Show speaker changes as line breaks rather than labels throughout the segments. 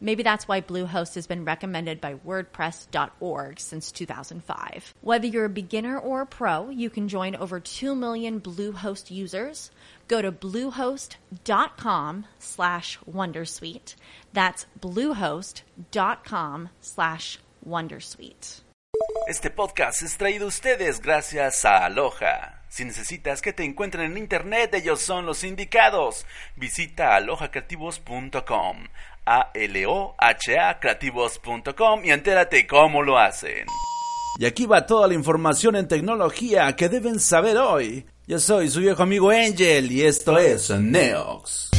Maybe that's why Bluehost has been recommended by WordPress.org since 2005. Whether you're a beginner or a pro, you can join over 2 million Bluehost users. Go to bluehost.com slash Wondersuite. That's bluehost.com slash Wondersuite.
Este podcast es traído a ustedes gracias a Aloha. Si necesitas que te encuentren en internet, ellos son los indicados. Visita alohacreativos.com, a l o h a creativos.com y entérate cómo lo hacen.
Y aquí va toda la información en tecnología que deben saber hoy. Yo soy su viejo amigo Angel y esto es Neox.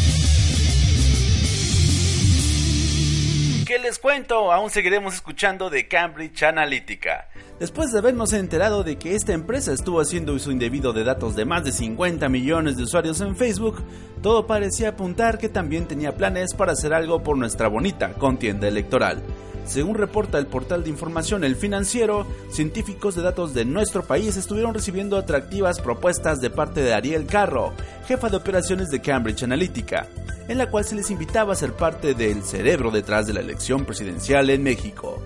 ¿Qué les cuento? Aún seguiremos escuchando de Cambridge Analytica.
Después de habernos enterado de que esta empresa estuvo haciendo uso indebido de datos de más de 50 millones de usuarios en Facebook, todo parecía apuntar que también tenía planes para hacer algo por nuestra bonita contienda electoral. Según reporta el portal de información El Financiero, científicos de datos de nuestro país estuvieron recibiendo atractivas propuestas de parte de Ariel Carro, jefa de operaciones de Cambridge Analytica, en la cual se les invitaba a ser parte del cerebro detrás de la elección presidencial en México.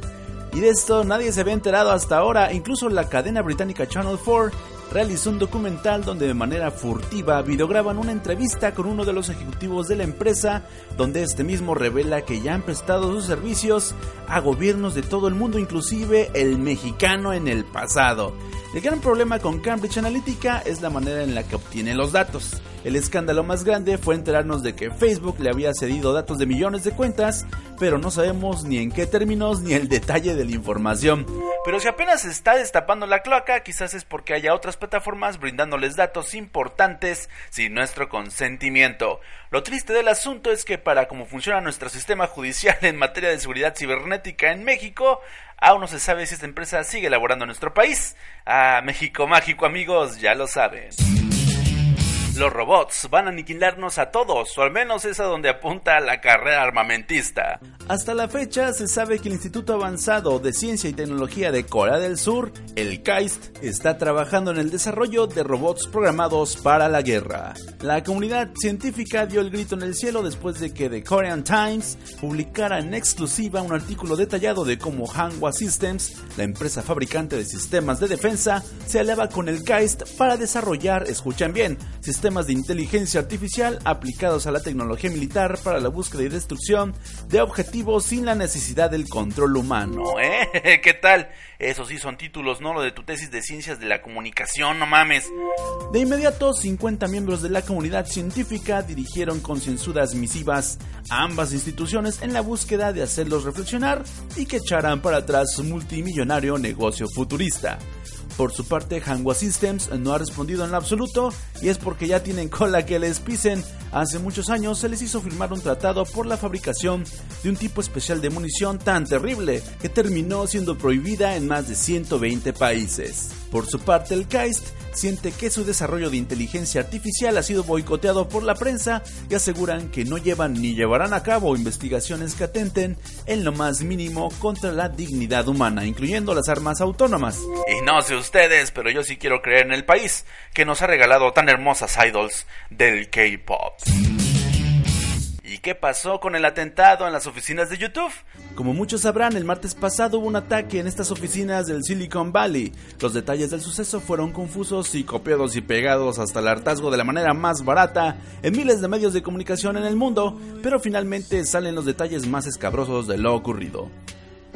Y de esto nadie se había enterado hasta ahora, incluso la cadena británica Channel 4 realizó un documental donde de manera furtiva videograban una entrevista con uno de los ejecutivos de la empresa, donde este mismo revela que ya han prestado sus servicios a gobiernos de todo el mundo, inclusive el mexicano en el pasado. El gran problema con Cambridge Analytica es la manera en la que obtiene los datos. El escándalo más grande fue enterarnos de que Facebook le había cedido datos de millones de cuentas, pero no sabemos ni en qué términos ni el detalle de la información.
Pero si apenas se está destapando la cloaca, quizás es porque haya otras plataformas brindándoles datos importantes sin nuestro consentimiento. Lo triste del asunto es que para cómo funciona nuestro sistema judicial en materia de seguridad cibernética en México, aún no se sabe si esta empresa sigue elaborando en nuestro país. Ah, México mágico amigos, ya lo saben. Los robots van a aniquilarnos a todos, o al menos es a donde apunta la carrera armamentista.
Hasta la fecha se sabe que el Instituto Avanzado de Ciencia y Tecnología de Corea del Sur, el KAIST, está trabajando en el desarrollo de robots programados para la guerra. La comunidad científica dio el grito en el cielo después de que The Korean Times publicara en exclusiva un artículo detallado de cómo Hanwha Systems, la empresa fabricante de sistemas de defensa, se aliaba con el KAIST para desarrollar, escuchen bien, sistemas de inteligencia artificial aplicados a la tecnología militar para la búsqueda y destrucción de objetivos sin la necesidad del control humano.
¿Eh? ¿Qué tal? Esos sí son títulos, ¿no? Lo de tu tesis de ciencias de la comunicación, no mames.
De inmediato, 50 miembros de la comunidad científica dirigieron concienzudas misivas a ambas instituciones en la búsqueda de hacerlos reflexionar y que echaran para atrás su multimillonario negocio futurista. Por su parte, Hanwha Systems no ha respondido en absoluto y es porque ya tienen cola que les pisen. Hace muchos años se les hizo firmar un tratado por la fabricación de un tipo especial de munición tan terrible que terminó siendo prohibida en más de 120 países. Por su parte, el KAIST siente que su desarrollo de inteligencia artificial ha sido boicoteado por la prensa y aseguran que no llevan ni llevarán a cabo investigaciones que atenten en lo más mínimo contra la dignidad humana, incluyendo las armas autónomas.
Y no sé ustedes, pero yo sí quiero creer en el país que nos ha regalado tan hermosas idols del K-pop. ¿Y qué pasó con el atentado en las oficinas de YouTube?
Como muchos sabrán, el martes pasado hubo un ataque en estas oficinas del Silicon Valley. Los detalles del suceso fueron confusos y copiados y pegados hasta el hartazgo de la manera más barata en miles de medios de comunicación en el mundo, pero finalmente salen los detalles más escabrosos de lo ocurrido.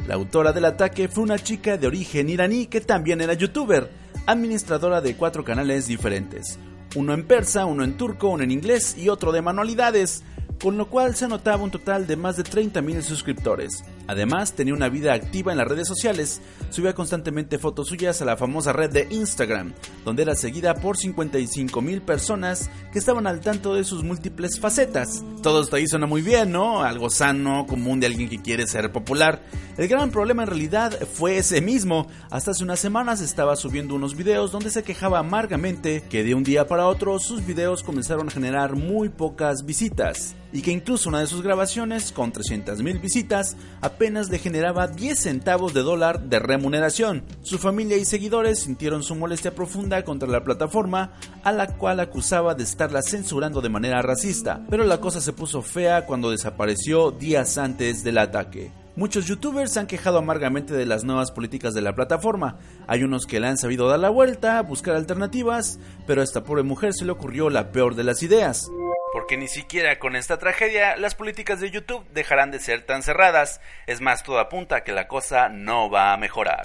La autora del ataque fue una chica de origen iraní que también era youtuber, administradora de cuatro canales diferentes, uno en persa, uno en turco, uno en inglés y otro de manualidades con lo cual se anotaba un total de más de 30.000 suscriptores. Además, tenía una vida activa en las redes sociales, subía constantemente fotos suyas a la famosa red de Instagram, donde era seguida por 55.000 personas que estaban al tanto de sus múltiples facetas. Todo esto ahí suena muy bien, ¿no? Algo sano, común de alguien que quiere ser popular. El gran problema en realidad fue ese mismo. Hasta hace unas semanas estaba subiendo unos videos donde se quejaba amargamente que de un día para otro sus videos comenzaron a generar muy pocas visitas y que incluso una de sus grabaciones, con 300.000 visitas, apenas le generaba 10 centavos de dólar de remuneración. Su familia y seguidores sintieron su molestia profunda contra la plataforma, a la cual acusaba de estarla censurando de manera racista, pero la cosa se puso fea cuando desapareció días antes del ataque. Muchos youtubers han quejado amargamente de las nuevas políticas de la plataforma. Hay unos que le han sabido dar la vuelta, buscar alternativas, pero a esta pobre mujer se le ocurrió la peor de las ideas
porque ni siquiera con esta tragedia las políticas de YouTube dejarán de ser tan cerradas. Es más, todo apunta a que la cosa no va a mejorar.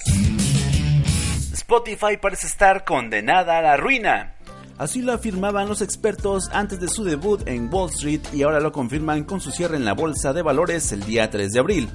Spotify parece estar condenada a la ruina.
Así lo afirmaban los expertos antes de su debut en Wall Street y ahora lo confirman con su cierre en la bolsa de valores el día 3 de abril.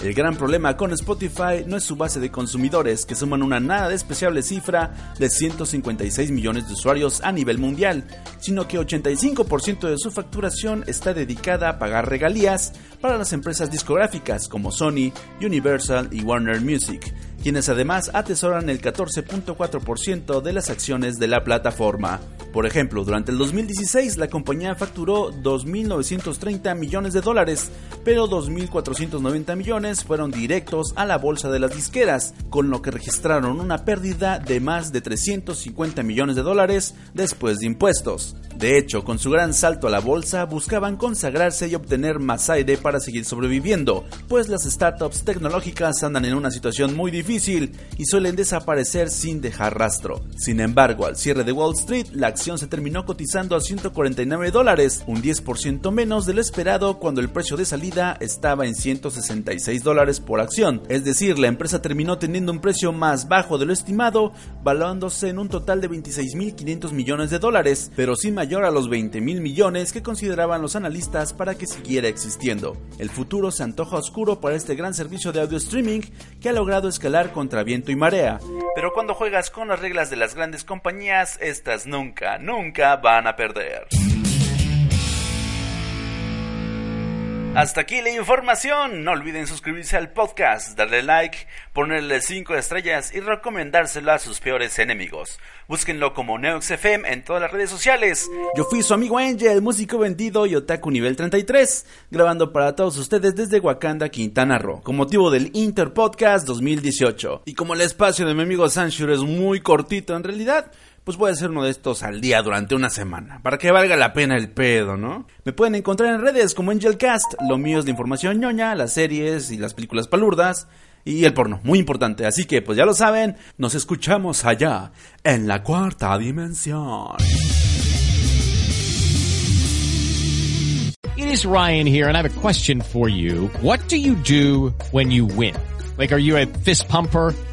El gran problema con Spotify no es su base de consumidores, que suman una nada despreciable cifra de 156 millones de usuarios a nivel mundial, sino que 85% de su facturación está dedicada a pagar regalías para las empresas discográficas como Sony, Universal y Warner Music, quienes además atesoran el 14.4% de las acciones de la plataforma. Por ejemplo, durante el 2016 la compañía facturó 2.930 millones de dólares, pero 2.490 millones fueron directos a la bolsa de las disqueras, con lo que registraron una pérdida de más de 350 millones de dólares después de impuestos. De hecho, con su gran salto a la bolsa buscaban consagrarse y obtener más aire para seguir sobreviviendo, pues las startups tecnológicas andan en una situación muy difícil y suelen desaparecer sin dejar rastro. Sin embargo, al cierre de Wall Street, la acción se terminó cotizando a 149 dólares, un 10% menos de lo esperado cuando el precio de salida estaba en 166 dólares por acción. Es decir, la empresa terminó teniendo un precio más bajo de lo estimado, valuándose en un total de 26.500 millones de dólares, pero sin mayor a los 20 mil millones que consideraban los analistas para que siguiera existiendo. El futuro se antoja oscuro para este gran servicio de audio streaming que ha logrado escalar contra viento y marea.
Pero cuando juegas con las reglas de las grandes compañías, estas nunca, nunca van a perder. Hasta aquí la información. No olviden suscribirse al podcast, darle like, ponerle 5 estrellas y recomendárselo a sus peores enemigos. Búsquenlo como NeoxFM en todas las redes sociales.
Yo fui su amigo Angel, músico vendido y otaku nivel 33, grabando para todos ustedes desde Wakanda, Quintana Roo, con motivo del Inter Podcast 2018. Y como el espacio de mi amigo Sanshur es muy cortito en realidad, pues voy a hacer uno de estos al día durante una semana, para que valga la pena el pedo, ¿no? Me pueden encontrar en redes como Angelcast, lo mío es la información ñoña, las series y las películas palurdas, y el porno, muy importante, así que pues ya lo saben, nos escuchamos allá, en la cuarta dimensión.
It is Ryan here, and I have a question for you. What do you do when you win? Like, are you a fist pumper?